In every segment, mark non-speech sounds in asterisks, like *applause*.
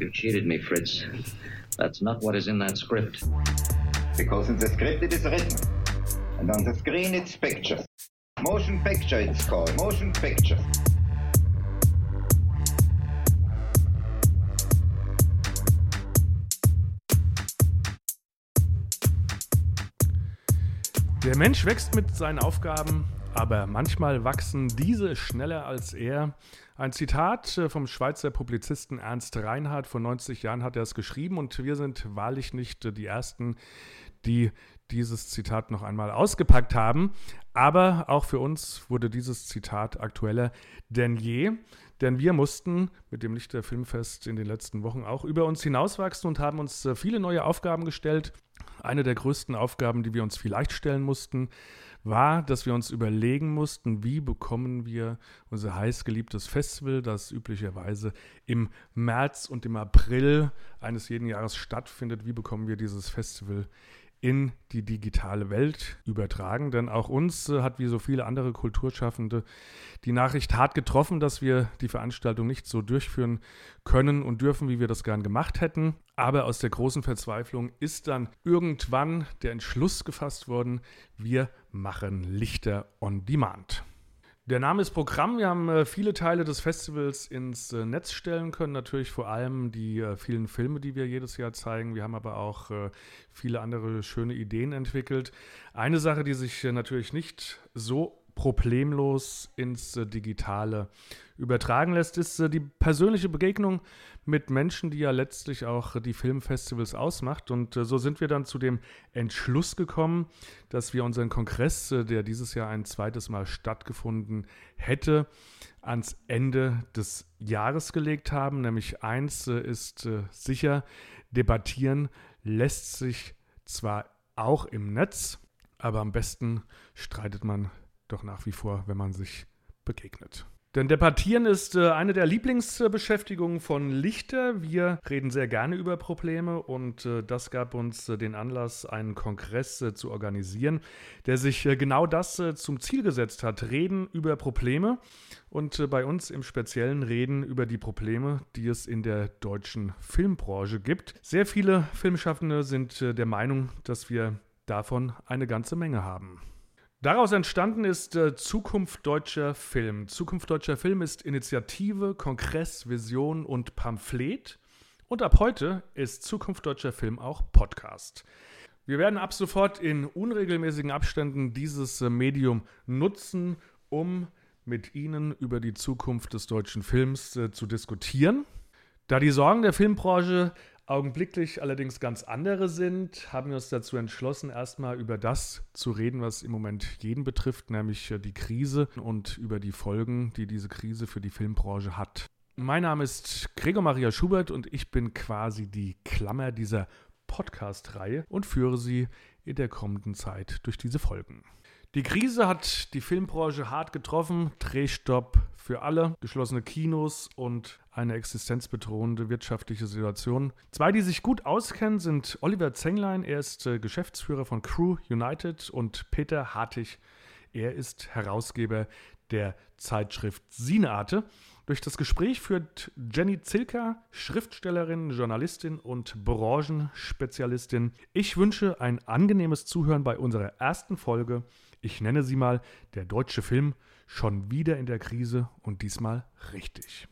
You cheated me, Fritz. That's not what is in that script. Because in the script it is written. And on the screen it's pictures. Motion picture it's called. Motion picture. Der Mensch wächst mit seinen Aufgaben, aber manchmal wachsen diese schneller als er. Ein Zitat äh, vom Schweizer Publizisten Ernst Reinhardt vor 90 Jahren hat er es geschrieben und wir sind wahrlich nicht äh, die Ersten, die dieses Zitat noch einmal ausgepackt haben. Aber auch für uns wurde dieses Zitat aktueller denn je. Denn wir mussten mit dem Lichter Filmfest in den letzten Wochen auch über uns hinauswachsen und haben uns äh, viele neue Aufgaben gestellt. Eine der größten Aufgaben, die wir uns vielleicht stellen mussten, war, dass wir uns überlegen mussten, wie bekommen wir unser heißgeliebtes Festival, das üblicherweise im März und im April eines jeden Jahres stattfindet, wie bekommen wir dieses Festival in die digitale Welt übertragen. Denn auch uns äh, hat wie so viele andere Kulturschaffende die Nachricht hart getroffen, dass wir die Veranstaltung nicht so durchführen können und dürfen, wie wir das gern gemacht hätten. Aber aus der großen Verzweiflung ist dann irgendwann der Entschluss gefasst worden, wir machen Lichter on Demand. Der Name ist Programm. Wir haben äh, viele Teile des Festivals ins äh, Netz stellen können. Natürlich vor allem die äh, vielen Filme, die wir jedes Jahr zeigen. Wir haben aber auch äh, viele andere schöne Ideen entwickelt. Eine Sache, die sich äh, natürlich nicht so problemlos ins äh, Digitale übertragen lässt, ist die persönliche Begegnung mit Menschen, die ja letztlich auch die Filmfestivals ausmacht. Und äh, so sind wir dann zu dem Entschluss gekommen, dass wir unseren Kongress, der dieses Jahr ein zweites Mal stattgefunden hätte, ans Ende des Jahres gelegt haben. Nämlich eins ist sicher, debattieren lässt sich zwar auch im Netz, aber am besten streitet man doch nach wie vor, wenn man sich begegnet. Denn Debattieren ist äh, eine der Lieblingsbeschäftigungen von Lichter. Wir reden sehr gerne über Probleme und äh, das gab uns äh, den Anlass, einen Kongress zu organisieren, der sich genau das zum Ziel gesetzt hat. Reden über Probleme und bei uns im Speziellen reden über die Probleme, die es in der deutschen Filmbranche gibt. Sehr viele Filmschaffende sind der Meinung, dass wir davon eine ganze Menge haben. Daraus entstanden ist äh, Zukunft deutscher Film. Zukunft deutscher Film ist Initiative, Kongress, Vision und Pamphlet. Und ab heute ist Zukunft deutscher Film auch Podcast. Wir werden ab sofort in unregelmäßigen Abständen dieses äh, Medium nutzen, um mit Ihnen über die Zukunft des deutschen Films äh, zu diskutieren. Da die Sorgen der Filmbranche augenblicklich allerdings ganz andere sind, haben wir uns dazu entschlossen, erstmal über das zu reden, was im Moment jeden betrifft, nämlich äh, die Krise und über die Folgen, die diese Krise für die Filmbranche hat. Mein Name ist Gregor Maria Schubert und ich bin quasi die Klammer dieser Podcast-Reihe und führe sie in der kommenden Zeit durch diese Folgen. Die Krise hat die Filmbranche hart getroffen. Drehstopp für alle, geschlossene Kinos und eine existenzbedrohende wirtschaftliche Situation. Zwei, die sich gut auskennen, sind Oliver Zenglein, er ist äh, Geschäftsführer von Crew United und Peter Hartig, er ist Herausgeber der Zeitschrift Sinearte. Durch das Gespräch führt Jenny Zilka, Schriftstellerin, Journalistin und Branchenspezialistin. Ich wünsche ein angenehmes Zuhören bei unserer ersten Folge ich nenne sie mal der deutsche Film schon wieder in der Krise und diesmal richtig.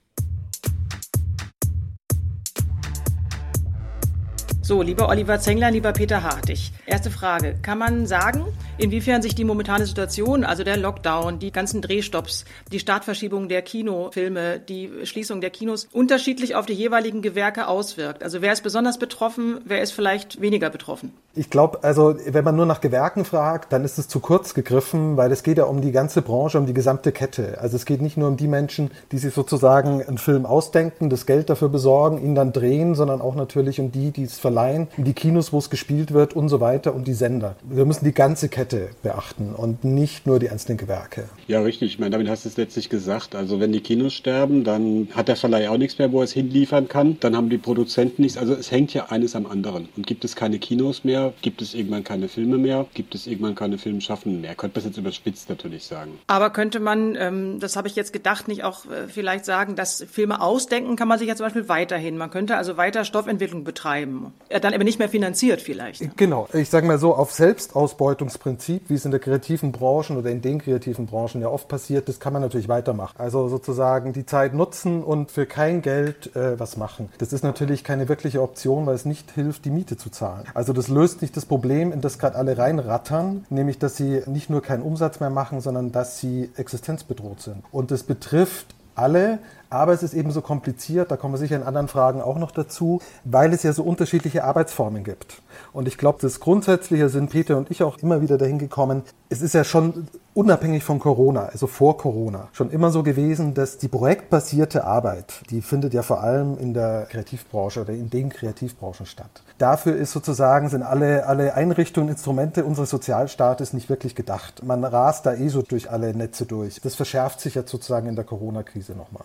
So, lieber Oliver Zengler, lieber Peter Hartig. Erste Frage. Kann man sagen, inwiefern sich die momentane Situation, also der Lockdown, die ganzen Drehstopps, die Startverschiebung der Kinofilme, die Schließung der Kinos unterschiedlich auf die jeweiligen Gewerke auswirkt? Also wer ist besonders betroffen, wer ist vielleicht weniger betroffen? Ich glaube, also wenn man nur nach Gewerken fragt, dann ist es zu kurz gegriffen, weil es geht ja um die ganze Branche, um die gesamte Kette. Also es geht nicht nur um die Menschen, die sich sozusagen einen Film ausdenken, das Geld dafür besorgen, ihn dann drehen, sondern auch natürlich um die, die es verlangen verleihen, die Kinos, wo es gespielt wird und so weiter und die Sender. Wir müssen die ganze Kette beachten und nicht nur die einzelnen Gewerke. Ja, richtig. Ich meine, damit hast du es letztlich gesagt. Also wenn die Kinos sterben, dann hat der Verleih auch nichts mehr, wo er es hinliefern kann. Dann haben die Produzenten nichts. Also es hängt ja eines am anderen. Und gibt es keine Kinos mehr, gibt es irgendwann keine Filme mehr, gibt es irgendwann keine Filmschaffenden mehr. Könnte man jetzt überspitzt natürlich sagen. Aber könnte man, ähm, das habe ich jetzt gedacht, nicht auch äh, vielleicht sagen, dass Filme ausdenken kann man sich ja zum Beispiel weiterhin. Man könnte also weiter Stoffentwicklung betreiben. Äh, dann aber nicht mehr finanziert vielleicht. Genau. Ich sage mal so, auf Selbstausbeutungsprinzip, wie es in der kreativen Branchen oder in den kreativen Branchen ja oft passiert, das kann man natürlich weitermachen. Also sozusagen die Zeit nutzen und für kein Geld äh, was machen. Das ist natürlich keine wirkliche Option, weil es nicht hilft, die Miete zu zahlen. Also das löst nicht das Problem, in das gerade alle reinrattern, nämlich dass sie nicht nur keinen Umsatz mehr machen, sondern dass sie existenzbedroht sind. Und das betrifft alle, aber es ist eben so kompliziert, da kommen wir sicher in anderen Fragen auch noch dazu, weil es ja so unterschiedliche Arbeitsformen gibt. Und ich glaube, das Grundsätzliche sind Peter und ich auch immer wieder dahin gekommen. Es ist ja schon unabhängig von Corona, also vor Corona, schon immer so gewesen, dass die projektbasierte Arbeit, die findet ja vor allem in der Kreativbranche oder in den Kreativbranchen statt. Dafür ist sozusagen, sind alle, alle Einrichtungen, Instrumente unseres Sozialstaates nicht wirklich gedacht. Man rast da eh so durch alle Netze durch. Das verschärft sich jetzt sozusagen in der Corona-Krise nochmal.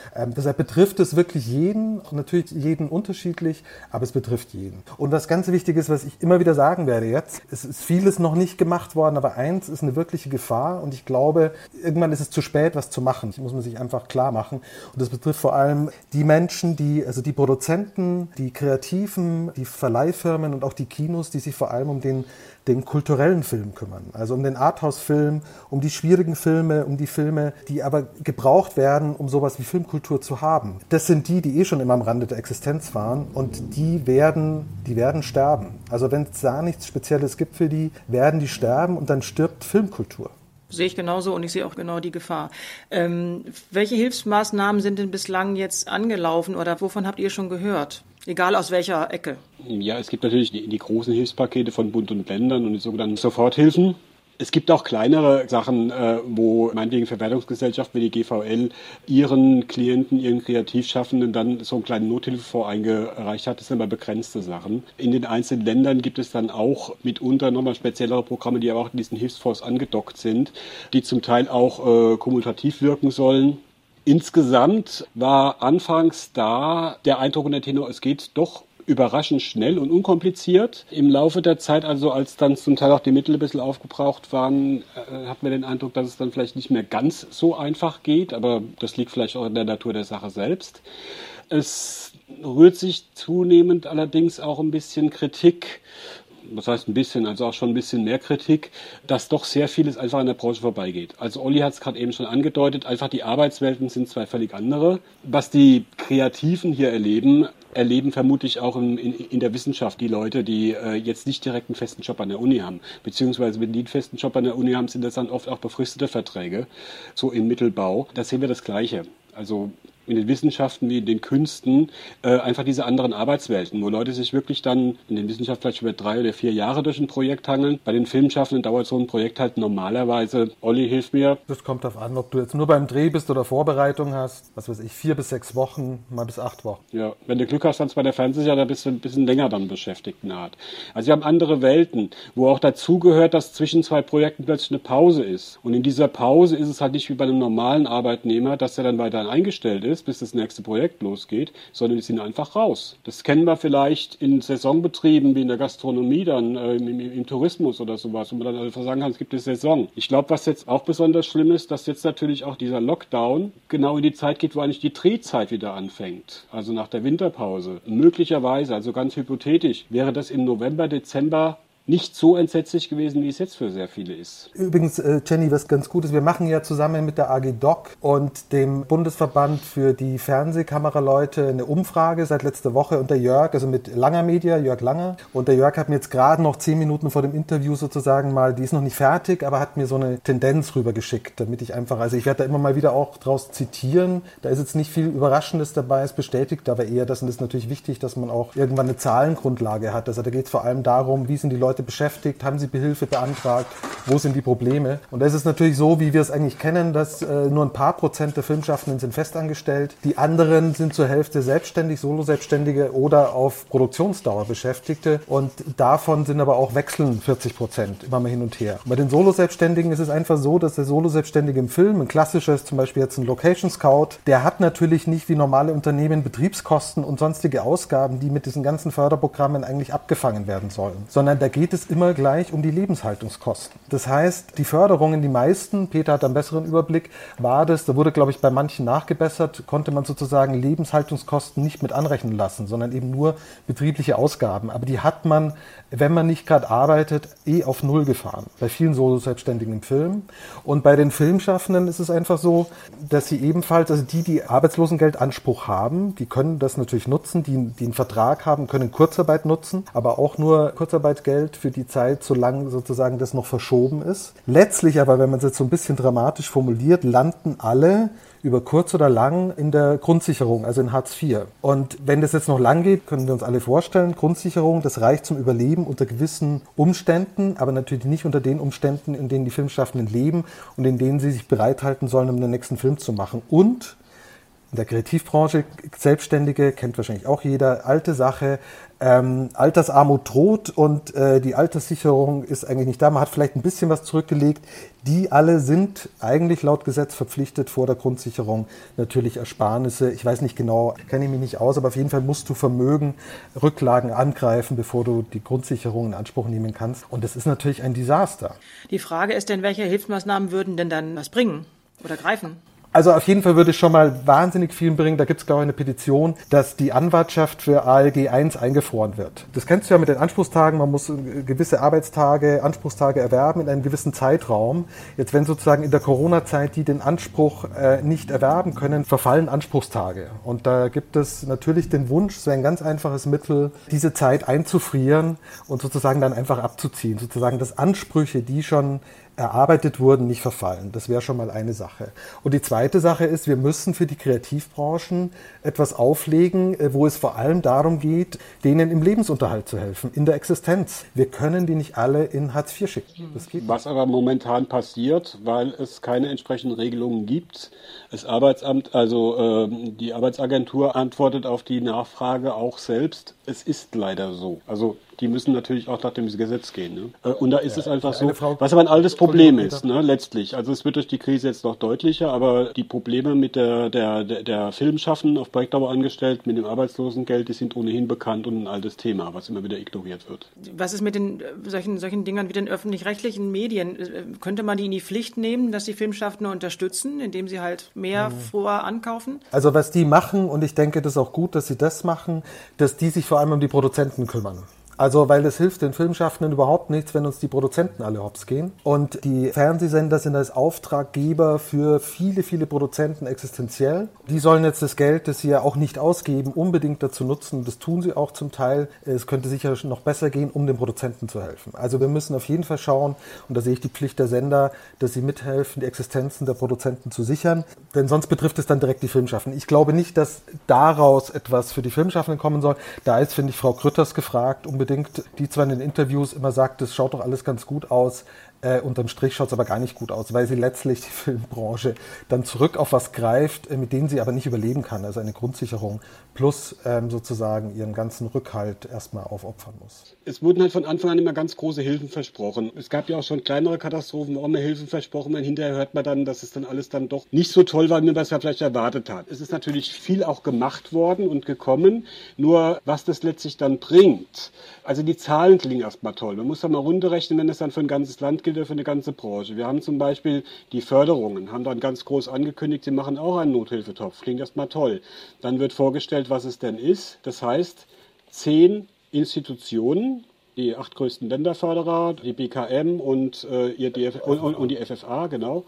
Ähm, deshalb betrifft es wirklich jeden, natürlich jeden unterschiedlich, aber es betrifft jeden. Und was ganz wichtig ist, was ich immer wieder sagen werde jetzt, es ist vieles noch nicht gemacht worden, aber eins ist eine wirkliche Gefahr und ich glaube, irgendwann ist es zu spät, was zu machen. Das muss man sich einfach klar machen. Und das betrifft vor allem die Menschen, die, also die Produzenten, die Kreativen, die Verleihfirmen und auch die Kinos, die sich vor allem um den den kulturellen Film kümmern. Also um den Arthouse-Film, um die schwierigen Filme, um die Filme, die aber gebraucht werden, um sowas wie Filmkultur zu haben. Das sind die, die eh schon immer am Rande der Existenz waren und die werden, die werden sterben. Also wenn es da nichts Spezielles gibt für die, werden die sterben und dann stirbt Filmkultur. Sehe ich genauso und ich sehe auch genau die Gefahr. Ähm, welche Hilfsmaßnahmen sind denn bislang jetzt angelaufen oder wovon habt ihr schon gehört? Egal aus welcher Ecke. Ja, es gibt natürlich die, die großen Hilfspakete von Bund und Ländern und die sogenannten Soforthilfen. Es gibt auch kleinere Sachen, äh, wo meinetwegen Verwertungsgesellschaften wie die GVL ihren Klienten, ihren Kreativschaffenden dann so einen kleinen Nothilfefonds eingereicht hat. Das sind aber begrenzte Sachen. In den einzelnen Ländern gibt es dann auch mitunter nochmal speziellere Programme, die aber auch in diesen Hilfsfonds angedockt sind, die zum Teil auch äh, kommutativ wirken sollen. Insgesamt war anfangs da der Eindruck in der Tenor, es geht doch überraschend schnell und unkompliziert. Im Laufe der Zeit, also als dann zum Teil auch die Mittel ein bisschen aufgebraucht waren, äh, hatten wir den Eindruck, dass es dann vielleicht nicht mehr ganz so einfach geht, aber das liegt vielleicht auch in der Natur der Sache selbst. Es rührt sich zunehmend allerdings auch ein bisschen Kritik was heißt ein bisschen, also auch schon ein bisschen mehr Kritik, dass doch sehr vieles einfach an der Branche vorbeigeht. Also Olli hat es gerade eben schon angedeutet, einfach die Arbeitswelten sind zwei völlig andere. Was die Kreativen hier erleben, erleben vermutlich auch in, in, in der Wissenschaft die Leute, die äh, jetzt nicht direkt einen festen Job an der Uni haben. Beziehungsweise wenn die einen festen Job an der Uni haben, sind das dann oft auch befristete Verträge, so im Mittelbau. Da sehen wir das Gleiche. Also in den Wissenschaften wie in den Künsten äh, einfach diese anderen Arbeitswelten, wo Leute sich wirklich dann in den Wissenschaften vielleicht über drei oder vier Jahre durch ein Projekt hangeln. Bei den Filmschaffenden dauert so ein Projekt halt normalerweise, Olli, hilf mir. Das kommt darauf an, ob du jetzt nur beim Dreh bist oder Vorbereitung hast, was weiß ich, vier bis sechs Wochen, mal bis acht Wochen. Ja, wenn du Glück hast, dann bei der Fernsehserie, da bist du ein bisschen länger dann beschäftigt in der Art. Also wir haben andere Welten, wo auch dazugehört, dass zwischen zwei Projekten plötzlich eine Pause ist. Und in dieser Pause ist es halt nicht wie bei einem normalen Arbeitnehmer, dass er dann weiter eingestellt ist, bis das nächste Projekt losgeht, sondern die sind einfach raus. Das kennen wir vielleicht in Saisonbetrieben wie in der Gastronomie, dann äh, im, im, Tourismus oder sowas, wo man dann einfach sagen kann, es gibt eine Saison. Ich glaube, was jetzt auch besonders schlimm ist, dass jetzt natürlich auch dieser Lockdown genau in die Zeit geht, wo eigentlich die Drehzeit wieder anfängt. Also nach der Winterpause. Möglicherweise, also ganz hypothetisch, wäre das im November, Dezember nicht so entsetzlich gewesen, wie es jetzt für sehr viele ist. Übrigens, äh, Jenny, was ganz gut ist, wir machen ja zusammen mit der AG Doc und dem Bundesverband für die Fernsehkameraleute eine Umfrage seit letzter Woche und der Jörg, also mit Langer Media, Jörg Langer. Und der Jörg hat mir jetzt gerade noch zehn Minuten vor dem Interview sozusagen mal, die ist noch nicht fertig, aber hat mir so eine Tendenz rübergeschickt, damit ich einfach, also ich werde da immer mal wieder auch draus zitieren. Da ist jetzt nicht viel Überraschendes dabei, es bestätigt aber eher, dass ist natürlich wichtig, dass man auch irgendwann eine Zahlengrundlage hat. Also da geht es vor allem darum, wie sind die Leute Leute beschäftigt? Haben sie Behilfe beantragt? Wo sind die Probleme? Und das ist natürlich so, wie wir es eigentlich kennen, dass äh, nur ein paar Prozent der Filmschaffenden sind festangestellt. Die anderen sind zur Hälfte selbstständig, Solo-Selbstständige oder auf Produktionsdauer Beschäftigte. Und davon sind aber auch wechseln 40 Prozent immer mal hin und her. Bei den Solo-Selbstständigen ist es einfach so, dass der Solo-Selbstständige im Film, ein klassisches, zum Beispiel jetzt ein Location Scout, der hat natürlich nicht wie normale Unternehmen Betriebskosten und sonstige Ausgaben, die mit diesen ganzen Förderprogrammen eigentlich abgefangen werden sollen, sondern da geht es immer gleich um die Lebenshaltungskosten. Das heißt, die Förderungen, die meisten, Peter hat einen besseren Überblick, war das, da wurde, glaube ich, bei manchen nachgebessert, konnte man sozusagen Lebenshaltungskosten nicht mit anrechnen lassen, sondern eben nur betriebliche Ausgaben. Aber die hat man, wenn man nicht gerade arbeitet, eh auf Null gefahren. Bei vielen Solo-Selbstständigen im Film. Und bei den Filmschaffenden ist es einfach so, dass sie ebenfalls, also die, die Arbeitslosengeldanspruch haben, die können das natürlich nutzen, die, die einen Vertrag haben, können Kurzarbeit nutzen, aber auch nur Kurzarbeitgeld für die Zeit, solange sozusagen das noch verschoben ist. Letztlich aber, wenn man es jetzt so ein bisschen dramatisch formuliert, landen alle über kurz oder lang in der Grundsicherung, also in Hartz IV. Und wenn das jetzt noch lang geht, können wir uns alle vorstellen, Grundsicherung, das reicht zum Überleben unter gewissen Umständen, aber natürlich nicht unter den Umständen, in denen die Filmschaffenden leben und in denen sie sich bereithalten sollen, um den nächsten Film zu machen. Und in der Kreativbranche, Selbstständige, kennt wahrscheinlich auch jeder, alte Sache, ähm, Altersarmut droht und äh, die Alterssicherung ist eigentlich nicht da. Man hat vielleicht ein bisschen was zurückgelegt. Die alle sind eigentlich laut Gesetz verpflichtet vor der Grundsicherung natürlich Ersparnisse. Ich weiß nicht genau, kenne ich mich nicht aus, aber auf jeden Fall musst du Vermögen, Rücklagen angreifen, bevor du die Grundsicherung in Anspruch nehmen kannst. Und das ist natürlich ein Desaster. Die Frage ist denn, welche Hilfsmaßnahmen würden denn dann was bringen oder greifen? Also auf jeden Fall würde es schon mal wahnsinnig viel bringen. Da gibt es, glaube ich, eine Petition, dass die Anwartschaft für ALG 1 eingefroren wird. Das kennst du ja mit den Anspruchstagen. Man muss gewisse Arbeitstage, Anspruchstage erwerben in einem gewissen Zeitraum. Jetzt, wenn sozusagen in der Corona-Zeit die den Anspruch äh, nicht erwerben können, verfallen Anspruchstage. Und da gibt es natürlich den Wunsch, so ein ganz einfaches Mittel, diese Zeit einzufrieren und sozusagen dann einfach abzuziehen. Sozusagen, dass Ansprüche, die schon erarbeitet wurden, nicht verfallen. Das wäre schon mal eine Sache. Und die zweite Sache ist, wir müssen für die Kreativbranchen etwas auflegen, äh, wo es vor allem darum geht, denen im Lebensunterhalt zu helfen, in der Existenz. Wir können die nicht alle in Hartz IV schicken. Was aber momentan passiert, weil es keine entsprechenden Regelungen gibt. Das Arbeitsamt, also äh, die Arbeitsagentur antwortet auf die Nachfrage auch selbst. Es ist leider so. Also die müssen natürlich auch nach dem Gesetz gehen. Ne? Äh, und da ist ja, es einfach so, was aber ein altes Problem ist, ne, letztlich. Also es wird durch die Krise jetzt noch deutlicher, aber die Probleme mit der, der, der, der Filmschaffen auf Projektdauer angestellt, mit dem Arbeitslosengeld, die sind ohnehin bekannt und ein altes Thema, was immer wieder ignoriert wird. Was ist mit den äh, solchen, solchen Dingern wie den öffentlich-rechtlichen Medien? Äh, könnte man die in die Pflicht nehmen, dass die Filmschaffenden unterstützen, indem sie halt mehr mhm. vor ankaufen? Also was die machen, und ich denke, das ist auch gut, dass sie das machen, dass die sich vor allem um die Produzenten kümmern. Also, weil es hilft den Filmschaffenden überhaupt nichts, wenn uns die Produzenten alle hops gehen. Und die Fernsehsender sind als Auftraggeber für viele, viele Produzenten existenziell. Die sollen jetzt das Geld, das sie ja auch nicht ausgeben, unbedingt dazu nutzen. Das tun sie auch zum Teil. Es könnte sicher noch besser gehen, um den Produzenten zu helfen. Also wir müssen auf jeden Fall schauen, und da sehe ich die Pflicht der Sender, dass sie mithelfen, die Existenzen der Produzenten zu sichern. Denn sonst betrifft es dann direkt die Filmschaffenden. Ich glaube nicht, dass daraus etwas für die Filmschaffenden kommen soll. Da ist, finde ich, Frau Krütters gefragt, unbedingt unbedingt, die zwar in den Interviews immer sagt, es schaut doch alles ganz gut aus, äh, unterm Strich schaut es aber gar nicht gut aus, weil sie letztlich die *laughs* Filmbranche dann zurück auf was greift, äh, mit denen sie aber nicht überleben kann. Also eine Grundsicherung plus ähm, sozusagen ihren ganzen Rückhalt erstmal aufopfern muss. Es wurden halt von Anfang an immer ganz große Hilfen versprochen. Es gab ja auch schon kleinere Katastrophen, wo auch mehr Hilfen versprochen werden. Hinterher hört man dann, dass es dann alles dann doch nicht so toll war, wie man das ja vielleicht erwartet hat. Es ist natürlich viel auch gemacht worden und gekommen. Nur was das letztlich dann bringt, also die Zahlen klingen erstmal toll. Man muss da mal runterrechnen, wenn es dann für ein ganzes Land gilt oder für eine ganze Branche. Wir haben zum Beispiel die Förderungen, haben dann ganz groß angekündigt, sie machen auch einen Nothilfetopf. Klingt erstmal toll. Dann wird vorgestellt, was es denn ist. Das heißt, zehn Institutionen, die acht größten Länderförderer, die BKM und, äh, ihr DF und, und, und, die FFA, genau.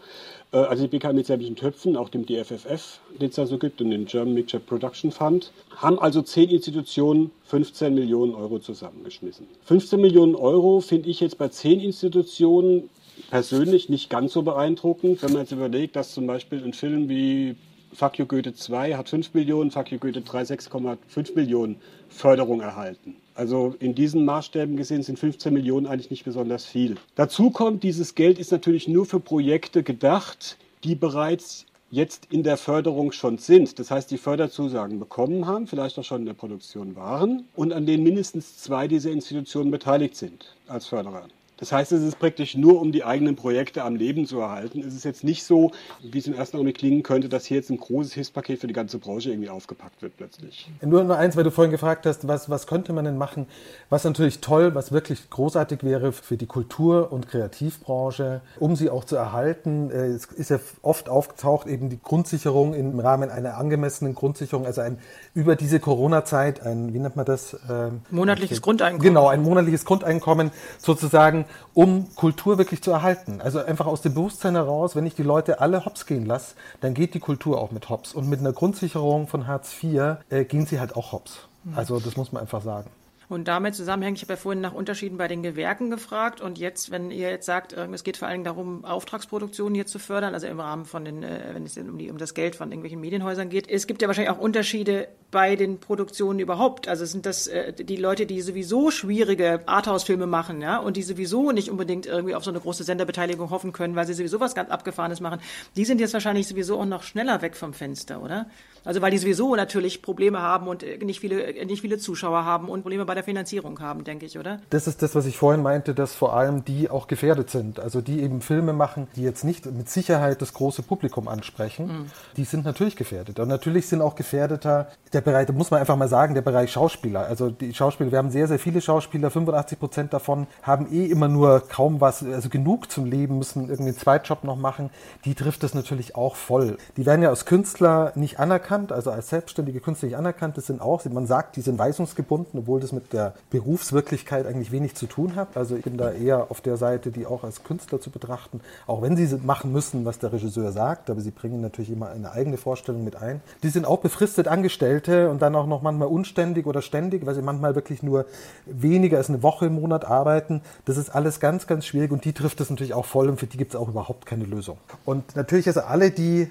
Äh, also die BKM mit sämtlichen Töpfen, auch dem DFFF, den es da so gibt, und den German Mixture Production Fund, haben also zehn Institutionen 15 Millionen Euro zusammengeschmissen. 15 Millionen Euro finde ich jetzt bei zehn Institutionen persönlich nicht ganz so beeindruckend, wenn man jetzt überlegt, dass zum Beispiel ein Film wie Fuck Goethe 2 hat 5 Millionen, Fuck Goethe 3 6,5 Millionen Förderung erhalten. Also in diesen Maßstäben gesehen sind 15 Millionen eigentlich nicht besonders viel. Dazu kommt, dieses Geld ist natürlich nur für Projekte gedacht, die bereits jetzt in der Förderung schon sind. Das heißt, die Förderzusagen bekommen haben, vielleicht auch schon in der Produktion waren und an denen mindestens zwei dieser Institutionen beteiligt sind als Förderer. Das heißt, es ist praktisch nur, um die eigenen Projekte am Leben zu erhalten. Es ist jetzt nicht so, wie es im ersten Augenblick klingen könnte, dass hier jetzt ein großes Hilfspaket für die ganze Branche irgendwie aufgepackt wird plötzlich. Nur noch eins, weil du vorhin gefragt hast, was, was könnte man denn machen? Was natürlich toll, was wirklich großartig wäre für die Kultur- und Kreativbranche, um sie auch zu erhalten. Äh, es ist ja oft aufgetaucht, eben die Grundsicherung im Rahmen einer angemessenen Grundsicherung, also ein über diese Corona-Zeit ein, wie nennt man das? Ähm, monatliches Grundeinkommen. Genau, ein monatliches Grundeinkommen sozusagen, um Kultur wirklich zu erhalten. Also einfach aus dem Bewusstsein heraus, wenn ich die Leute alle hops gehen lasse, dann geht die Kultur auch mit hops. Und mit einer Grundsicherung von Hartz IV äh, gehen sie halt auch hops. Also das muss man einfach sagen. Und damit zusammenhängend, ich habe ja vorhin nach Unterschieden bei den Gewerken gefragt und jetzt, wenn ihr jetzt sagt, äh, es geht vor allen Dingen darum, Auftragsproduktionen hier zu fördern, also im Rahmen von den, äh, wenn es um, die, um das Geld von irgendwelchen Medienhäusern geht. Es gibt ja wahrscheinlich auch Unterschiede bei den Produktionen überhaupt. Also sind das äh, die Leute, die sowieso schwierige Arthouse-Filme machen, ja, und die sowieso nicht unbedingt irgendwie auf so eine große Senderbeteiligung hoffen können, weil sie sowieso was ganz Abgefahrenes machen. Die sind jetzt wahrscheinlich sowieso auch noch schneller weg vom Fenster, oder? Also weil die sowieso natürlich Probleme haben und nicht viele, nicht viele Zuschauer haben und Probleme bei der Finanzierung haben, denke ich, oder? Das ist das, was ich vorhin meinte, dass vor allem die auch gefährdet sind. Also die eben Filme machen, die jetzt nicht mit Sicherheit das große Publikum ansprechen, mhm. die sind natürlich gefährdet. Und natürlich sind auch gefährdeter der Bereich, da muss man einfach mal sagen, der Bereich Schauspieler. Also die Schauspieler, wir haben sehr, sehr viele Schauspieler, 85 Prozent davon haben eh immer nur kaum was, also genug zum Leben, müssen irgendwie einen Zweitjob noch machen. Die trifft das natürlich auch voll. Die werden ja als Künstler nicht anerkannt, also als selbstständige Künstler nicht anerkannt. Das sind auch, man sagt, die sind weisungsgebunden, obwohl das mit der Berufswirklichkeit eigentlich wenig zu tun hat. Also ich bin da eher auf der Seite, die auch als Künstler zu betrachten, auch wenn sie machen müssen, was der Regisseur sagt, aber sie bringen natürlich immer eine eigene Vorstellung mit ein. Die sind auch befristet Angestellte und dann auch noch manchmal unständig oder ständig, weil sie manchmal wirklich nur weniger als eine Woche im Monat arbeiten. Das ist alles ganz, ganz schwierig und die trifft es natürlich auch voll und für die gibt es auch überhaupt keine Lösung. Und natürlich also alle, die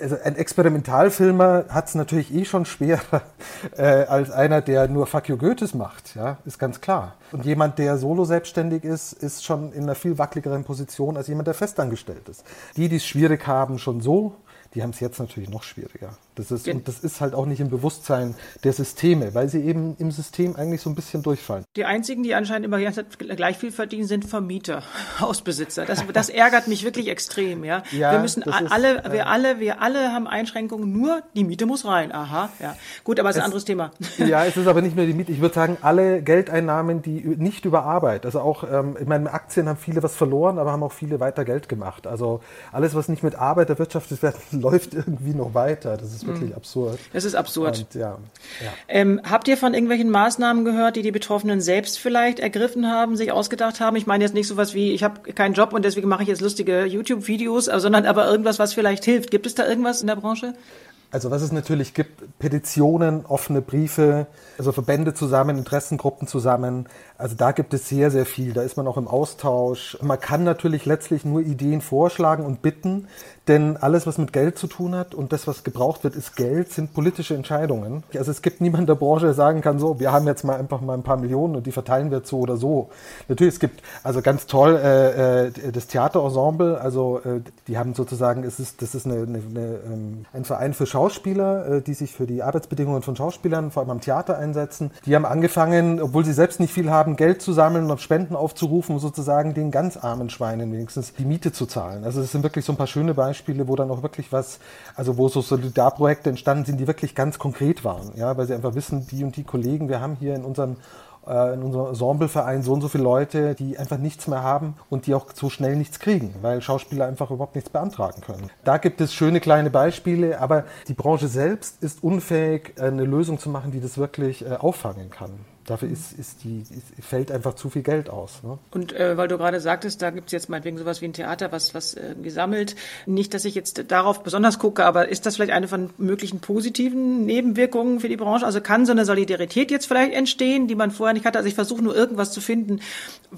also ein Experimentalfilmer hat es natürlich eh schon schwerer *laughs* äh, als einer, der nur Fuck you Goethes macht, ja, ist ganz klar. Und jemand, der solo selbstständig ist, ist schon in einer viel wackeligeren Position als jemand, der festangestellt ist. Die, die es schwierig haben, schon so, die haben es jetzt natürlich noch schwieriger. Das ist, und das ist halt auch nicht im Bewusstsein der Systeme, weil sie eben im System eigentlich so ein bisschen durchfallen. Die einzigen, die anscheinend immer gleich viel verdienen, sind Vermieter, *laughs* Hausbesitzer. Das, das ärgert mich wirklich extrem, ja. ja wir müssen alle, ist, wir äh, alle, wir alle haben Einschränkungen, nur die Miete muss rein. Aha, ja. Gut, aber es ist ein anderes Thema. *laughs* Ja, es ist aber nicht nur die Miete. Ich würde sagen, alle Geldeinnahmen, die nicht über Arbeit, also auch, ähm, ich meine, Aktien haben viele was verloren, aber haben auch viele weiter Geld gemacht. Also alles, was nicht mit Arbeit erwirtschaftet wird, läuft irgendwie noch weiter. Das ist wirklich mhm. absurd. Das ist absurd. Und, ja, ja. Ähm, habt ihr von irgendwelchen Maßnahmen gehört, die die Betroffenen selbst vielleicht ergriffen haben, sich ausgedacht haben? Ich meine jetzt nicht sowas wie, ich habe keinen Job und deswegen mache ich jetzt lustige YouTube-Videos, sondern aber irgendwas, was vielleicht hilft. Gibt es da irgendwas in der Branche? Also was es natürlich gibt, Petitionen, offene Briefe, also Verbände zusammen, Interessengruppen zusammen. Also da gibt es sehr, sehr viel. Da ist man auch im Austausch. Man kann natürlich letztlich nur Ideen vorschlagen und bitten. Denn alles, was mit Geld zu tun hat und das, was gebraucht wird, ist Geld, sind politische Entscheidungen. Also es gibt niemanden der Branche, der sagen kann, so, wir haben jetzt mal einfach mal ein paar Millionen und die verteilen wir so oder so. Natürlich, es gibt also ganz toll äh, äh, das Theaterensemble, also äh, die haben sozusagen, es ist, das ist eine, eine, eine, ähm, ein Verein für Schauspieler, äh, die sich für die Arbeitsbedingungen von Schauspielern, vor allem am Theater einsetzen. Die haben angefangen, obwohl sie selbst nicht viel haben, Geld zu sammeln und Spenden aufzurufen, um sozusagen den ganz armen Schweinen wenigstens die Miete zu zahlen. Also das sind wirklich so ein paar schöne Beispiele Beispiele, wo dann auch wirklich was, also wo so Solidarprojekte entstanden sind, die wirklich ganz konkret waren, ja, weil sie einfach wissen, die und die Kollegen, wir haben hier in unserem äh, in unserem Ensembleverein so und so viele Leute, die einfach nichts mehr haben und die auch so schnell nichts kriegen, weil Schauspieler einfach überhaupt nichts beantragen können. Da gibt es schöne kleine Beispiele, aber die Branche selbst ist unfähig, eine Lösung zu machen, die das wirklich äh, auffangen kann. Dafür ist, ist die, ist, fällt einfach zu viel Geld aus. Ne? Und äh, weil du gerade sagtest, da gibt es jetzt meinetwegen sowas wie ein Theater, was, was äh, gesammelt. Nicht, dass ich jetzt darauf besonders gucke, aber ist das vielleicht eine von möglichen positiven Nebenwirkungen für die Branche? Also kann so eine Solidarität jetzt vielleicht entstehen, die man vorher nicht hatte? Also ich versuche nur irgendwas zu finden,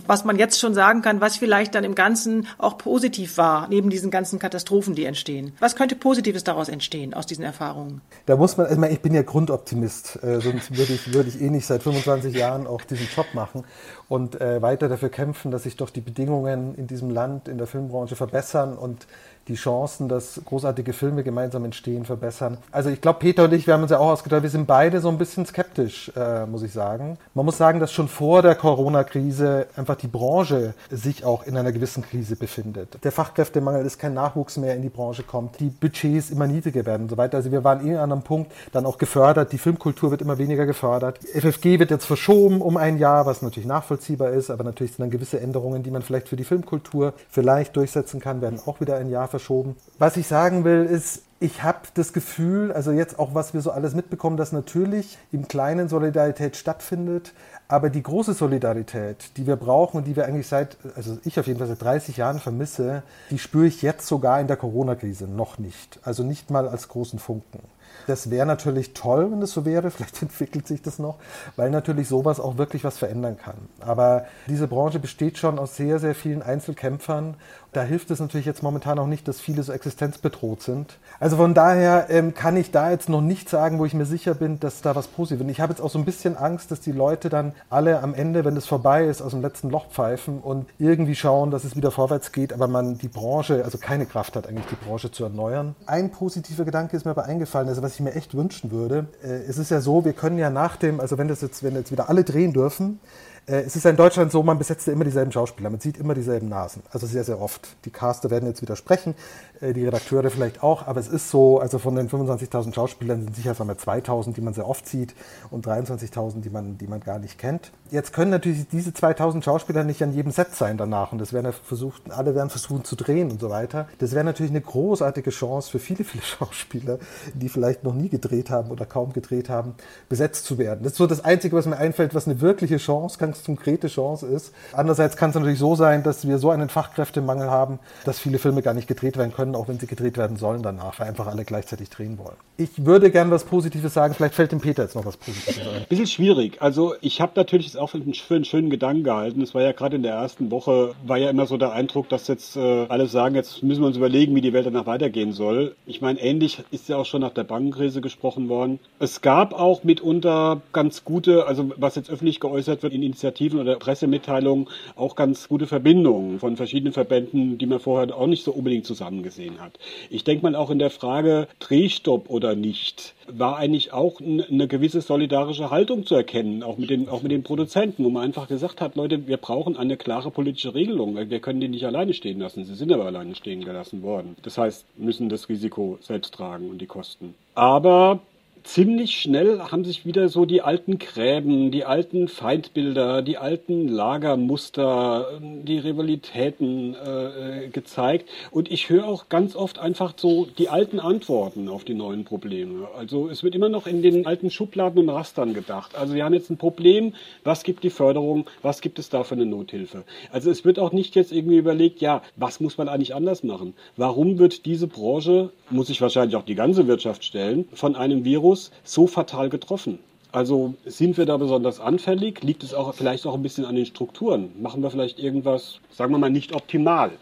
was man jetzt schon sagen kann, was vielleicht dann im Ganzen auch positiv war, neben diesen ganzen Katastrophen, die entstehen. Was könnte Positives daraus entstehen, aus diesen Erfahrungen? Da muss man, ich, meine, ich bin ja Grundoptimist, äh, sonst würde ich, würde ich eh nicht seit 25 Jahren auch diesen Job machen und äh, weiter dafür kämpfen, dass sich doch die Bedingungen in diesem Land, in der Filmbranche verbessern und die Chancen, dass großartige Filme gemeinsam entstehen, verbessern. Also ich glaube, Peter und ich, wir haben uns ja auch ausgedacht, wir sind beide so ein bisschen skeptisch, äh, muss ich sagen. Man muss sagen, dass schon vor der Corona-Krise einfach die Branche sich auch in einer gewissen Krise befindet. Der Fachkräftemangel ist kein Nachwuchs mehr in die Branche kommt, die Budgets immer niedriger werden und so weiter. Also wir waren eh an einem Punkt dann auch gefördert, die Filmkultur wird immer weniger gefördert. FFG wird jetzt verschoben um ein Jahr, was natürlich nachvollziehbar ist, aber natürlich sind dann gewisse Änderungen, die man vielleicht für die Filmkultur vielleicht durchsetzen kann, werden auch wieder ein Jahr verschoben verschoben. Was ich sagen will, ist, ich habe das Gefühl, also jetzt auch, was wir so alles mitbekommen, dass natürlich im Kleinen Solidarität stattfindet, aber die große Solidarität, die wir brauchen und die wir eigentlich seit, also ich auf jeden Fall seit 30 Jahren vermisse, die spüre ich jetzt sogar in der Corona-Krise noch nicht. Also nicht mal als großen Funken. Das wäre natürlich toll, wenn das so wäre. *laughs* Vielleicht entwickelt sich das noch, weil natürlich sowas auch wirklich was verändern kann. Aber diese Branche besteht schon aus sehr, sehr vielen Einzelkämpfern da hilft es natürlich jetzt momentan auch nicht, dass viele so existenzbedroht sind. Also von daher ähm, kann ich da jetzt noch nicht sagen, wo ich mir sicher bin, dass da was positiv ist. Ich habe jetzt auch so ein bisschen Angst, dass die Leute dann alle am Ende, wenn es vorbei ist, aus dem letzten Loch pfeifen und irgendwie schauen, dass es wieder vorwärts geht, aber man die Branche, also keine Kraft hat, eigentlich die Branche zu erneuern. Ein positiver Gedanke ist mir aber eingefallen, also was ich mir echt wünschen würde. Äh, es ist ja so, wir können ja nach dem, also wenn das jetzt, wenn jetzt wieder alle drehen dürfen, es ist in Deutschland so, man besetzt ja immer dieselben Schauspieler, man sieht immer dieselben Nasen. Also sehr, sehr oft. Die Caster werden jetzt widersprechen, äh, die Redakteure vielleicht auch, aber es ist so, also von den 25.000 Schauspielern sind sicher sagen wir 2.000, die man sehr oft sieht und 23.000, die man, die man gar nicht kennt. Jetzt können natürlich diese 2.000 Schauspieler nicht an jedem Set sein danach und das werden versucht, alle werden versuchen zu drehen und so weiter. Das wäre natürlich eine großartige Chance für viele, viele *laughs* Schauspieler, die vielleicht noch nie gedreht haben oder kaum gedreht haben, besetzt zu werden. Das ist so das Einzige, was mir einfällt, was eine wirkliche Chance, ganz konkrete Chance ist. Andererseits kann es natürlich so sein, dass wir so einen Fachkräftemangel haben, dass viele Filme gar nicht gedreht werden können können, auch wenn sie gedreht werden sollen danach, weil einfach alle gleichzeitig drehen wollen. Ich würde gern was Positives sagen, vielleicht fällt dem Peter jetzt noch was Positives ein. Bisschen schwierig. Also ich habe natürlich auch für einen, schönen Gedanken gehalten. Es war ja gerade in der ersten Woche, war ja immer so der Eindruck, dass jetzt äh, alle sagen, jetzt müssen wir uns überlegen, wie die Welt danach weitergehen soll. Ich meine, ähnlich ist ja auch schon nach der Bankenkrise gesprochen worden. Es gab auch mitunter ganz gute, also was jetzt öffentlich geäußert wird in Initiativen oder Pressemitteilungen, auch ganz gute Verbindungen von verschiedenen Verbänden, die man vorher auch nicht so unbedingt zusammengesehen gesehen hat. Ich denke mal auch in der Frage Drehstopp oder nicht war eigentlich auch eine gewisse solidarische Haltung zu erkennen, auch mit den, auch mit den Produzenten, wo man einfach gesagt hat, Leute, wir brauchen eine klare politische Regelung. Wir können die nicht alleine stehen lassen. Sie sind aber alleine stehen gelassen worden. Das heißt, müssen das Risiko selbst tragen und die Kosten. Aber ziemlich schnell haben sich wieder so die alten Gräben, die alten Feindbilder, die alten Lagermuster, die Rivalitäten äh, gezeigt. Und ich höre auch ganz oft einfach so die alten Antworten auf die neuen Probleme. Also es wird immer noch in den alten Schubladen und Rastern gedacht. Also wir haben jetzt ein Problem, was gibt die Förderung, was gibt es da für eine Nothilfe? Also es wird auch nicht jetzt irgendwie überlegt, ja, was muss man eigentlich anders machen? Warum wird diese Branche, muss sich wahrscheinlich auch die ganze Wirtschaft stellen, von einem Virus Virus so fatal getroffen? Also sind wir da besonders anfällig? Liegt es auch vielleicht auch ein bisschen an den Strukturen? Machen wir vielleicht irgendwas, sagen wir mal, nicht optimal?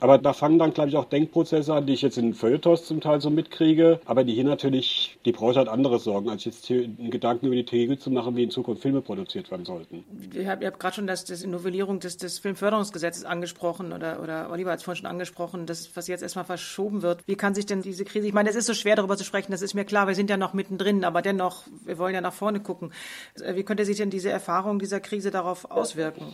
Aber da fangen dann, glaube ich, auch Denkprozesse an, die ich jetzt in Feuilletons zum Teil so mitkriege, aber die hier natürlich, die Branche hat andere Sorgen, als jetzt hier einen Gedanken über die Theorie zu machen, wie in Zukunft Filme produziert werden sollten. Ihr habt, habt gerade schon das, das Novellierung des, des Filmförderungsgesetzes angesprochen oder, oder Oliver hat es vorhin schon angesprochen, das, was jetzt erstmal verschoben wird. Wie kann sich denn diese Krise, ich meine, es ist so schwer darüber zu sprechen, das ist mir klar, wir sind ja noch mittendrin, aber dennoch, wir wollen ja nach vorne gucken. Wie könnte sich denn diese Erfahrung dieser Krise darauf auswirken?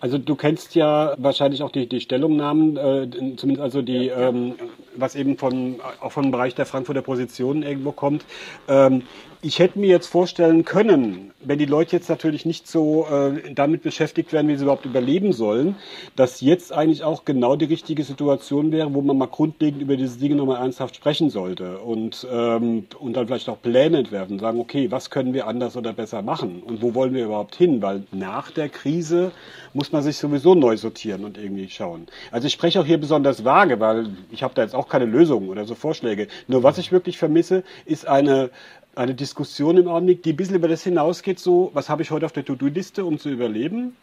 Also du kennst ja wahrscheinlich auch die, die Stellungnahmen, äh, zumindest also die, ähm, was eben von auch vom Bereich der Frankfurter Positionen irgendwo kommt. Ähm, Ich hätte mir jetzt vorstellen können, wenn die Leute jetzt natürlich nicht so äh, damit beschäftigt werden, wie sie überhaupt überleben sollen, dass jetzt eigentlich auch genau die richtige Situation wäre, wo man mal grundlegend über diese Dinge nochmal ernsthaft sprechen sollte und, ähm, und dann vielleicht auch Pläne entwerfen, sagen, okay, was können wir anders oder besser machen und wo wollen wir überhaupt hin, weil nach der Krise muss man sich sowieso neu sortieren und irgendwie schauen. Also ich spreche auch hier besonders vage, weil ich habe da jetzt auch keine Lösungen oder so Vorschläge. Nur was ich wirklich vermisse, ist eine eine Diskussion im Augenblick, die ein bisschen über das hinausgeht, so, was habe ich heute auf der To-Do-Liste, um zu überleben?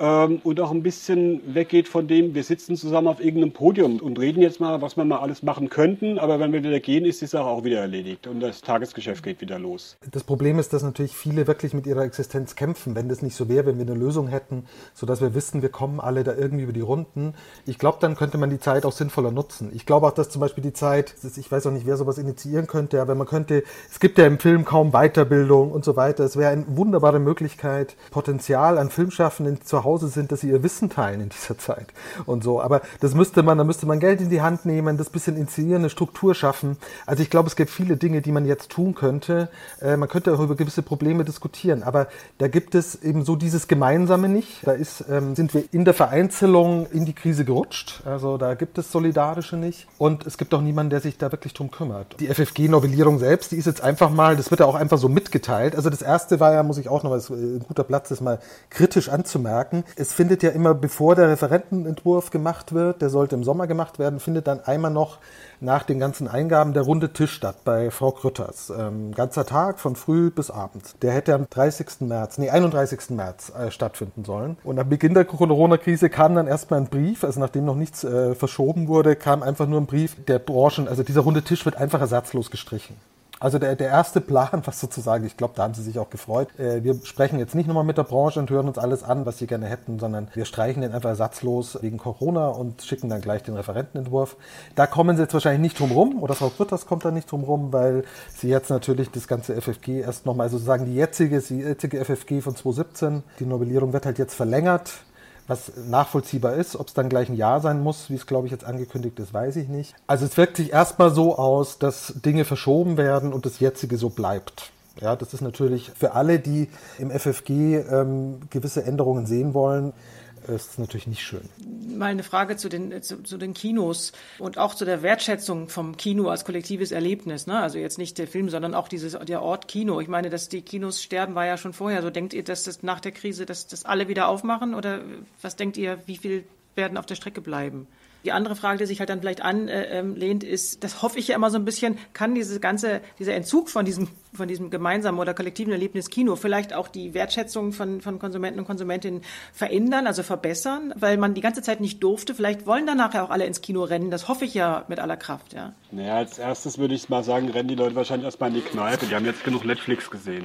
Ähm, und auch ein bisschen weggeht von dem, wir sitzen zusammen auf irgendeinem Podium und reden jetzt mal, was wir mal alles machen könnten, aber wenn wir wieder gehen, ist die Sache auch wieder erledigt und das Tagesgeschäft geht wieder los. Das Problem ist, dass natürlich viele wirklich mit ihrer Existenz kämpfen, wenn das nicht so wäre, wenn wir eine Lösung hätten, sodass wir wissen, wir kommen alle da irgendwie über die Runden. Ich glaube, dann könnte man die Zeit auch sinnvoller nutzen. Ich glaube auch, dass zum Beispiel die Zeit, ich weiß auch nicht, wer sowas initiieren könnte, aber man könnte, es gibt ja im Film kaum Weiterbildung und so weiter. Es wäre eine wunderbare Möglichkeit, Potenzial an Filmschaffenden zu Hause sind, dass sie ihr Wissen teilen in dieser Zeit und so. Aber das müsste man, da müsste man Geld in die Hand nehmen, das bisschen inszenieren, eine Struktur schaffen. Also ich glaube, es gibt viele Dinge, die man jetzt tun könnte. Äh, man könnte auch über gewisse Probleme diskutieren, aber da gibt es eben so dieses Gemeinsame nicht. Da ist, ähm, sind wir in der Vereinzelung in die Krise gerutscht. Also da gibt es Solidarische nicht. Und es gibt auch niemanden, der sich da wirklich drum kümmert. Die FFG-Novellierung selbst, die ist jetzt einfach mal, das wird ja auch einfach so mitgeteilt. Also das erste war ja, muss ich auch noch, weil es ein guter Platz ist, mal kritisch anzumerken merken, es findet ja immer, bevor der Referentenentwurf gemacht wird, der sollte im Sommer gemacht werden, findet dann einmal noch nach den ganzen Eingaben der runde Tisch statt bei Frau Krütters. Ähm, ganzer Tag von früh bis abends. Der hätte am 30. März, nee, 31. März äh, stattfinden sollen. Und am Beginn der Corona-Krise kam dann erstmal ein Brief, also nachdem noch nichts äh, verschoben wurde, kam einfach nur ein Brief der Branchen, also dieser runde Tisch wird einfach ersatzlos gestrichen. Also der, der erste Plan, was sozusagen, ich glaube, da haben sie sich auch gefreut. Äh, wir sprechen jetzt nicht nochmal mit der Branche und hören uns alles an, was sie gerne hätten, sondern wir streichen den einfach ersatzlos wegen Corona und schicken dann gleich den Referentenentwurf. Da kommen sie jetzt wahrscheinlich nicht drum rum, oder Frau Grütters kommt da nicht drum rum, weil sie jetzt natürlich das ganze FFG erst nochmal, also sozusagen die jetzige, die jetzige FFG von 2017, die Novellierung wird halt jetzt verlängert was nachvollziehbar ist. Ob es dann gleich ein Jahr sein muss, wie es, glaube ich, jetzt angekündigt ist, weiß ich nicht. Also es wirkt sich erstmal so aus, dass Dinge verschoben werden und das jetzige so bleibt. Ja, das ist natürlich für alle, die im FFG ähm, gewisse Änderungen sehen wollen, ist natürlich nicht schön. Mal eine Frage zu den, zu, zu, den Kinos und auch zu der Wertschätzung vom Kino als kollektives Erlebnis. Ne? Also jetzt nicht der Film, sondern auch dieses, der Ort Kino. Ich meine, dass die Kinos sterben, war ja schon vorher. So denkt ihr, dass das nach der Krise, dass das alle wieder aufmachen? Oder was denkt ihr, wie viel werden auf der Strecke bleiben? Die andere Frage, die sich halt dann vielleicht anlehnt, ist, das hoffe ich ja immer so ein bisschen, kann diese ganze, dieser Entzug von diesem, von diesem gemeinsamen oder kollektiven Erlebnis Kino vielleicht auch die Wertschätzung von, von Konsumenten und Konsumentinnen verändern, also verbessern, weil man die ganze Zeit nicht durfte. Vielleicht wollen dann nachher auch alle ins Kino rennen. Das hoffe ich ja mit aller Kraft, ja. Naja, als erstes würde ich mal sagen, rennen die Leute wahrscheinlich erstmal in die Kneipe. Die haben jetzt genug Netflix gesehen.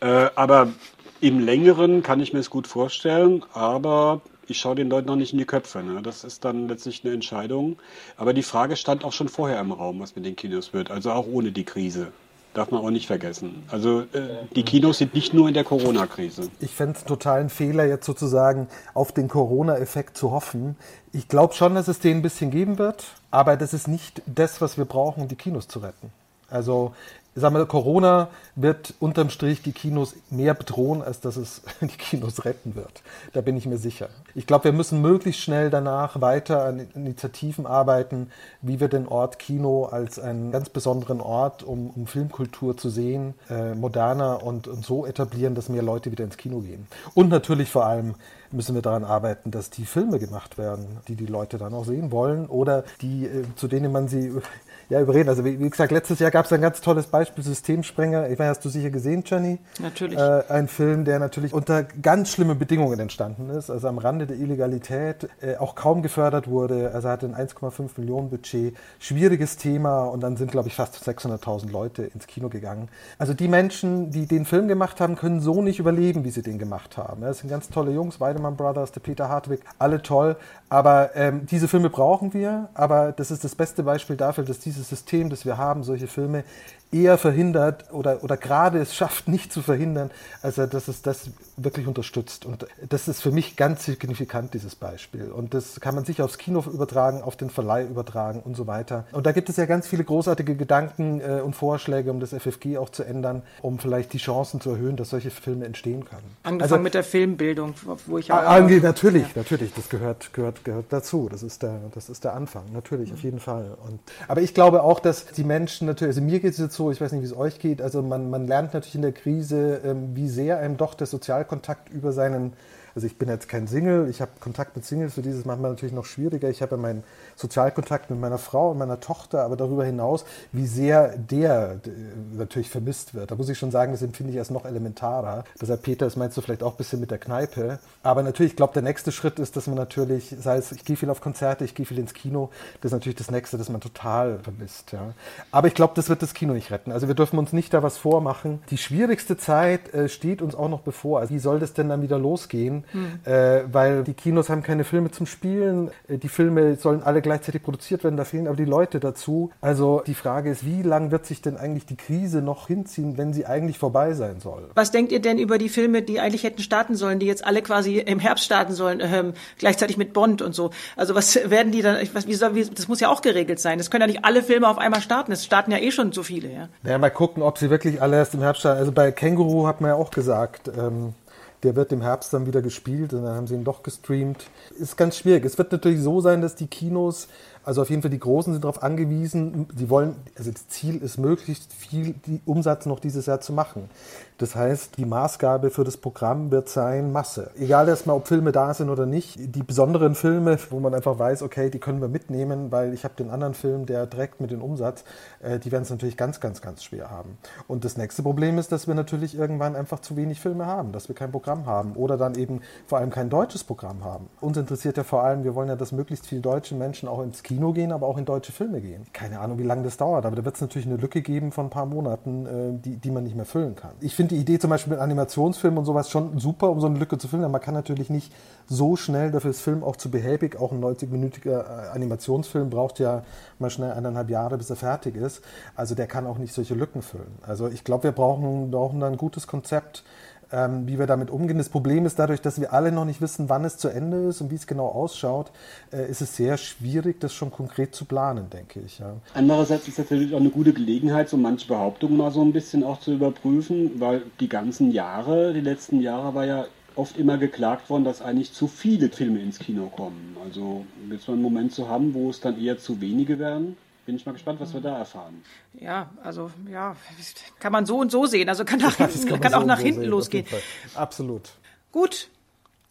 Äh, aber im längeren kann ich mir es gut vorstellen, aber ich schaue den Leuten noch nicht in die Köpfe. Ne? Das ist dann letztlich eine Entscheidung. Aber die Frage stand auch schon vorher im Raum, was mit den Kinos wird. Also auch ohne die Krise. Darf man auch nicht vergessen. Also äh, die Kinos sind nicht nur in der Corona-Krise. Ich fände es totalen Fehler, jetzt sozusagen auf den Corona-Effekt zu hoffen. Ich glaube schon, dass es den ein bisschen geben wird, aber das ist nicht das, was wir brauchen, um die Kinos zu retten. Also ich sag mal, Corona wird unterm Strich die Kinos mehr bedrohen, als dass es *laughs* die Kinos retten wird. Da bin ich mir sicher. Ich glaube, wir müssen möglichst schnell danach weiter an Initiativen arbeiten, wie wir den Ort Kino als einen ganz besonderen Ort, um, um Filmkultur zu sehen, äh, moderner und, und so etablieren, dass mehr Leute wieder ins Kino gehen. Und natürlich vor allem müssen wir daran arbeiten, dass die Filme gemacht werden, die die Leute dann auch sehen wollen oder die, äh, zu denen man sie ja, überreden. Also wie, wie gesagt, letztes Jahr gab es ein ganz tolles Beispiel, Systemsprenger. Ich weiß, hast du sicher gesehen, Jenny? Natürlich. Äh, ein Film, der natürlich unter ganz schlimmen Bedingungen entstanden ist, also am Rande der Illegalität, äh, auch kaum gefördert wurde. Also er hatte ein 1,5 Millionen Budget, schwieriges Thema und dann sind, glaube ich, fast 600.000 Leute ins Kino gegangen. Also die Menschen, die den Film gemacht haben, können so nicht überleben, wie sie den gemacht haben. Das sind ganz tolle Jungs, Weidemann Brothers, der Peter Hartwig, alle toll. Aber ähm, diese Filme brauchen wir, aber das ist das beste Beispiel dafür, dass dieses dieses System, das wir haben, solche Filme eher verhindert oder, oder gerade es schafft, nicht zu verhindern, als dass es das wirklich unterstützt. Und das ist für mich ganz signifikant, dieses Beispiel. Und das kann man sich aufs Kino übertragen, auf den Verleih übertragen und so weiter. Und da gibt es ja ganz viele großartige Gedanken äh, und Vorschläge, um das FFG auch zu ändern, um vielleicht die Chancen zu erhöhen, dass solche Filme entstehen können. Angefangen also, mit der Filmbildung, wo ich auch. Ah, natürlich, ja. natürlich, das gehört, gehört, gehört dazu. Das ist der, das ist der Anfang, natürlich, mhm. auf jeden Fall. Und, aber ich glaube auch, dass die Menschen natürlich, also mir geht es jetzt so, ich weiß nicht, wie es euch geht, also man, man lernt natürlich in der Krise, ähm, wie sehr einem doch der Sozialkontakt über seinen also ich bin jetzt kein Single, ich habe Kontakt mit Singles, für dieses manchmal natürlich noch schwieriger. Ich habe ja meinen Sozialkontakt mit meiner Frau und meiner Tochter, aber darüber hinaus, wie sehr der natürlich vermisst wird. Da muss ich schon sagen, das empfinde ich als noch elementarer. Deshalb, Peter, das meinst du vielleicht auch ein bisschen mit der Kneipe. Aber natürlich, ich glaube, der nächste Schritt ist, dass man natürlich, sei es, ich gehe viel auf Konzerte, ich gehe viel ins Kino, das ist natürlich das nächste, das man total vermisst. Ja. Aber ich glaube, das wird das Kino nicht retten. Also wir dürfen uns nicht da was vormachen. Die schwierigste Zeit äh, steht uns auch noch bevor. Also wie soll das denn dann wieder losgehen? mhm. äh, weil die Kinos haben keine Filme zum Spielen. Äh, die Filme sollen alle gleichzeitig produziert werden, da fehlen aber die Leute dazu. Also die Frage ist, wie lang wird sich denn eigentlich die Krise noch hinziehen, wenn sie eigentlich vorbei sein soll? Was denkt ihr denn über die Filme, die eigentlich hätten starten sollen, die jetzt alle quasi im Herbst starten sollen, ähm, gleichzeitig mit Bond und so? Also was werden die dann, was, wie soll, wie, das muss ja auch geregelt sein. Das können ja nicht alle Filme auf einmal starten. Es starten ja eh schon so viele. Ja, naja, mal gucken, ob sie wirklich alle erst im Herbst starten. Also bei Känguru hat man ja auch gesagt, ähm, der wird im Herbst dann wieder gespielt und dann haben sie ihn doch gestreamt. Ist ganz schwierig. Es wird natürlich so sein, dass die Kinos also auf jeden Fall die Großen sind darauf angewiesen, sie wollen, also das Ziel ist möglichst viel Umsatz noch dieses Jahr zu machen. Das heißt, die Maßgabe für das Programm wird sein Masse. Egal erstmal, ob Filme da sind oder nicht. Die besonderen Filme, wo man einfach weiß, okay, die können wir mitnehmen, weil ich habe den anderen Film, der direkt mit dem Umsatz, äh, die werden es natürlich ganz, ganz, ganz schwer haben. Und das nächste Problem ist, dass wir natürlich irgendwann einfach zu wenig Filme haben, dass wir kein Programm haben oder dann eben vor allem kein deutsches Programm haben. Uns interessiert ja vor allem, wir wollen ja, dass möglichst viele deutsche Menschen auch ins Kino Kino gehen, aber auch in deutsche Filme gehen. Keine Ahnung, wie lange das dauert, aber da wird es natürlich eine Lücke geben von ein paar Monaten, äh, die, die man nicht mehr füllen kann. Ich finde die Idee zum Beispiel mit Animationsfilmen und sowas schon super, um so eine Lücke zu füllen, aber man kann natürlich nicht so schnell, dafür ist Film auch zu behäbig, auch ein 90-minütiger äh, Animationsfilm braucht ja mal schnell eineinhalb Jahre, bis er fertig ist. Also der kann auch nicht solche Lücken füllen. Also ich glaube, wir brauchen, brauchen da ein gutes Konzept, ähm, wie wir damit umgehen. Das Problem ist dadurch, dass wir alle noch nicht wissen, wann es zu Ende ist und wie es genau ausschaut, äh, ist es sehr schwierig, das schon konkret zu planen, denke ich. Ja. Andererseits ist natürlich auch eine gute Gelegenheit, so manche Behauptungen mal so ein bisschen auch zu überprüfen, weil die ganzen Jahre, die letzten Jahre war ja oft immer geklagt worden, dass eigentlich zu viele Filme ins Kino kommen. Also jetzt mal einen Moment zu haben, wo es dann eher zu wenige werden. Bin ich mal gespannt, was wir da erfahren. Ja, also ja, kann man so und so sehen. Also kann, nach, *laughs* ja, kann, kann auch nach hinten sehen, losgehen. Absolut. Gut,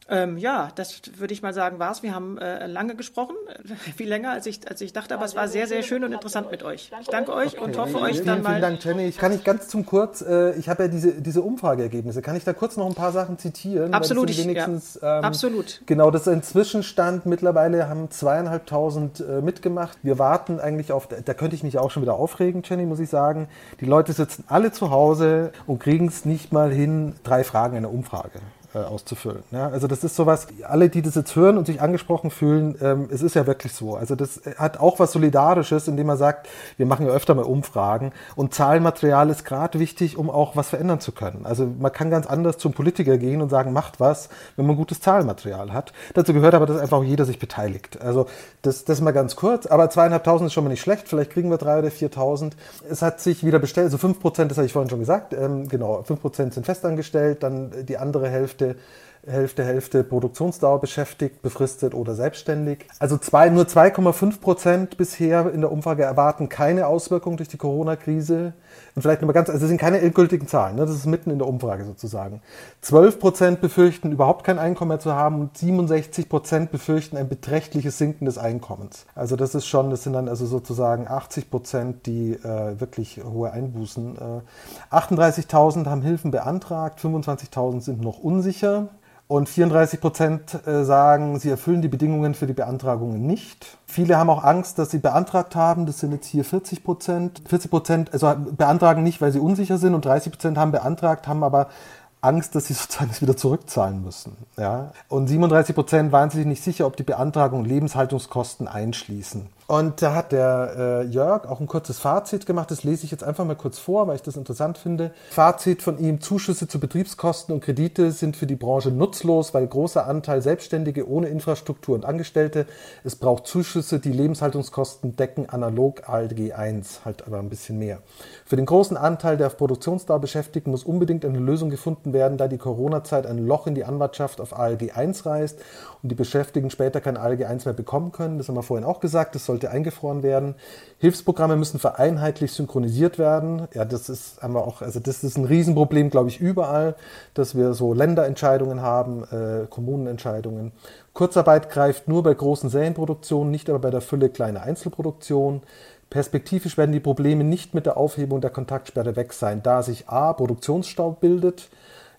ähm, ja, das würde ich mal sagen, war's. Wir haben äh, lange gesprochen, *laughs* viel länger als ich, als ich dachte, aber es war sehr, sehr schön und interessant mit euch. Ich danke euch okay. und hoffe euch vielen, dann mal. Vielen Dank, Jenny. Ich kann nicht ganz zum kurz, äh, ich habe ja diese, diese Umfrageergebnisse. Kann ich da kurz noch ein paar Sachen zitieren? Absolut, ich, wenigstens, ja. ähm, Absolut. Genau, das ist ein Zwischenstand. Mittlerweile haben zweieinhalbtausend äh, mitgemacht. Wir warten eigentlich auf, da könnte ich mich auch schon wieder aufregen, Jenny, muss ich sagen. Die Leute sitzen alle zu Hause und kriegen es nicht mal hin, drei Fragen in der Umfrage äh, auszufüllen. Ja? Also das ist sowas, alle, die das jetzt hören und sich angesprochen fühlen, ähm, es ist ja wirklich so. Also das hat auch was Solidarisches, indem man sagt, wir machen ja öfter mal Umfragen und Zahlenmaterial ist gerade wichtig, um auch was verändern zu können. Also man kann ganz anders zum Politiker gehen und sagen, macht was, wenn man gutes Zahlenmaterial hat. Dazu gehört aber, dass einfach auch jeder sich beteiligt. Also das, das mal ganz kurz, aber zweieinhalbtausend ist schon mal nicht schlecht, vielleicht kriegen wir drei oder viertausend. Es hat sich wieder bestellt, also fünf Prozent, das habe ich vorhin schon gesagt, ähm, genau, fünf Prozent sind festangestellt, dann die andere Hälfte Hälfte, Hälfte, Hälfte Produktionsdauer beschäftigt, befristet oder selbstständig. Also zwei, nur 2,5 Prozent bisher in der Umfrage erwarten keine Auswirkungen durch die Corona-Krise. Und vielleicht nochmal ganz, also das sind keine endgültigen Zahlen, ne? das ist mitten in der Umfrage sozusagen. 12 Prozent befürchten überhaupt kein Einkommen mehr zu haben und 67 Prozent befürchten ein beträchtliches Sinken des Einkommens. Also das ist schon, das sind dann also sozusagen 80 Prozent, die äh, wirklich hohe Einbußen. Äh, 38.000 haben Hilfen beantragt, 25.000 sind noch unsicher. Und 34 Prozent äh, sagen, sie erfüllen die Bedingungen für die Beantragungen nicht. Viele haben auch Angst, dass sie beantragt haben. Das sind jetzt hier 40 Prozent. 40 Prozent also beantragen nicht, weil sie unsicher sind. Und 30 Prozent haben beantragt, haben aber Angst, dass sie *laughs* sozusagen das wieder zurückzahlen müssen. Ja? Und 37 Prozent waren sich nicht sicher, ob die Beantragung Lebenshaltungskosten einschließen. Und da hat der äh, Jörg auch ein kurzes Fazit gemacht. Das lese ich jetzt einfach mal kurz vor, weil ich das interessant finde. Fazit von ihm: Zuschüsse zu Betriebskosten und Kredite sind für die Branche nutzlos, weil großer Anteil Selbstständige ohne Infrastruktur und Angestellte. Es braucht Zuschüsse, die Lebenshaltungskosten decken, analog ALG 1, halt aber ein bisschen mehr. Für den großen Anteil der auf Produktionsdauer Beschäftigten muss unbedingt eine Lösung gefunden werden, da die Corona-Zeit ein Loch in die Anwartschaft auf ALG 1 reißt und die Beschäftigten später kein ALG 1 mehr bekommen können. Das haben wir vorhin auch gesagt. Das sollte eingefroren werden. Hilfsprogramme müssen vereinheitlich synchronisiert werden. Ja, das ist haben auch, also das ist ein Riesenproblem, glaube ich, überall, dass wir so Länderentscheidungen haben, äh, Kommunenentscheidungen. Kurzarbeit greift nur bei großen Serienproduktionen, nicht aber bei der Fülle kleiner Einzelproduktionen. Perspektivisch werden die Probleme nicht mit der Aufhebung der Kontaktsperre weg sein, da sich A. Produktionsstau bildet,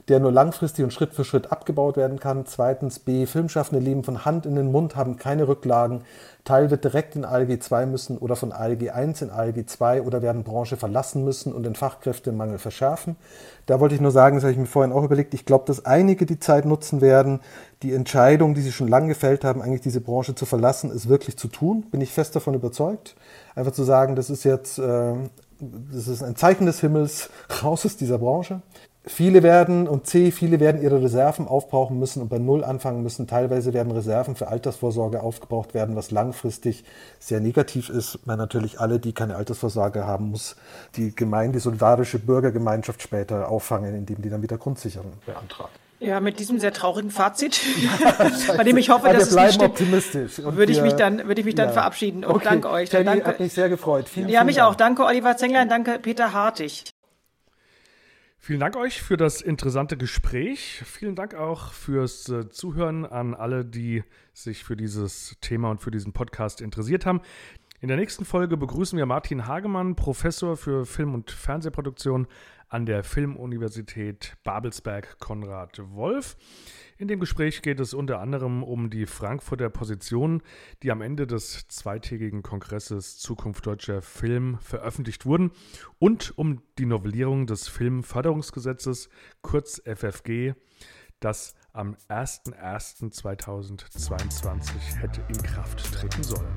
der nur langfristig und Schritt für Schritt abgebaut werden kann. Zweitens B. Filmschaffende leben von Hand in den Mund, haben keine Rücklagen. Teil wird direkt in ALG 2 müssen oder von ALG 1 in ALG 2 oder werden Branche verlassen müssen und den Fachkräftemangel verschärfen. Da wollte ich nur sagen, das habe ich mir vorhin auch überlegt, ich glaube, dass einige die Zeit nutzen werden, die Entscheidung, die sie schon lange gefällt haben, eigentlich diese Branche zu verlassen, ist wirklich zu tun. Bin ich fest davon überzeugt. Einfach zu sagen, das ist jetzt, äh, das ist ein Zeichen des Himmels, *laughs* raus aus dieser Branche. Viele werden und C, viele werden ihre Reserven aufbrauchen müssen und bei Null anfangen müssen. Teilweise werden Reserven für Altersvorsorge aufgebraucht werden, was langfristig sehr negativ ist, weil natürlich alle, die keine Altersvorsorge haben, muss die Gemeinde, die solidarische Bürgergemeinschaft später auffangen, indem die dann wieder Grundsicherung beantragen. Ja, mit diesem sehr traurigen Fazit, *laughs* bei dem ich hoffe, dass es nicht optimistisch. Und würde ich mich dann, würde ich mich dann ja. verabschieden. Und Okay, danke euch. Jenny, danke. hat mich sehr gefreut. Vielen, ja, vielen mich Dank. auch. Danke, Oliver Zenglein. Danke, Peter Hartig. Vielen Dank euch für das interessante Gespräch. Vielen Dank auch fürs äh, Zuhören an alle, die sich für dieses Thema und für diesen Podcast interessiert haben. In der nächsten Folge begrüßen wir Martin Hagemann, Professor für Film- und Fernsehproduktion an der Filmuniversität Babelsberg Konrad Wolf. In dem Gespräch geht es unter anderem um die Frankfurter Positionen, die am Ende des zweitägigen Kongresses Zukunft deutscher Film veröffentlicht wurden und um die Novellierung des Filmförderungsgesetzes, kurz FFG, das am 01.01.2022 hätte in Kraft treten sollen.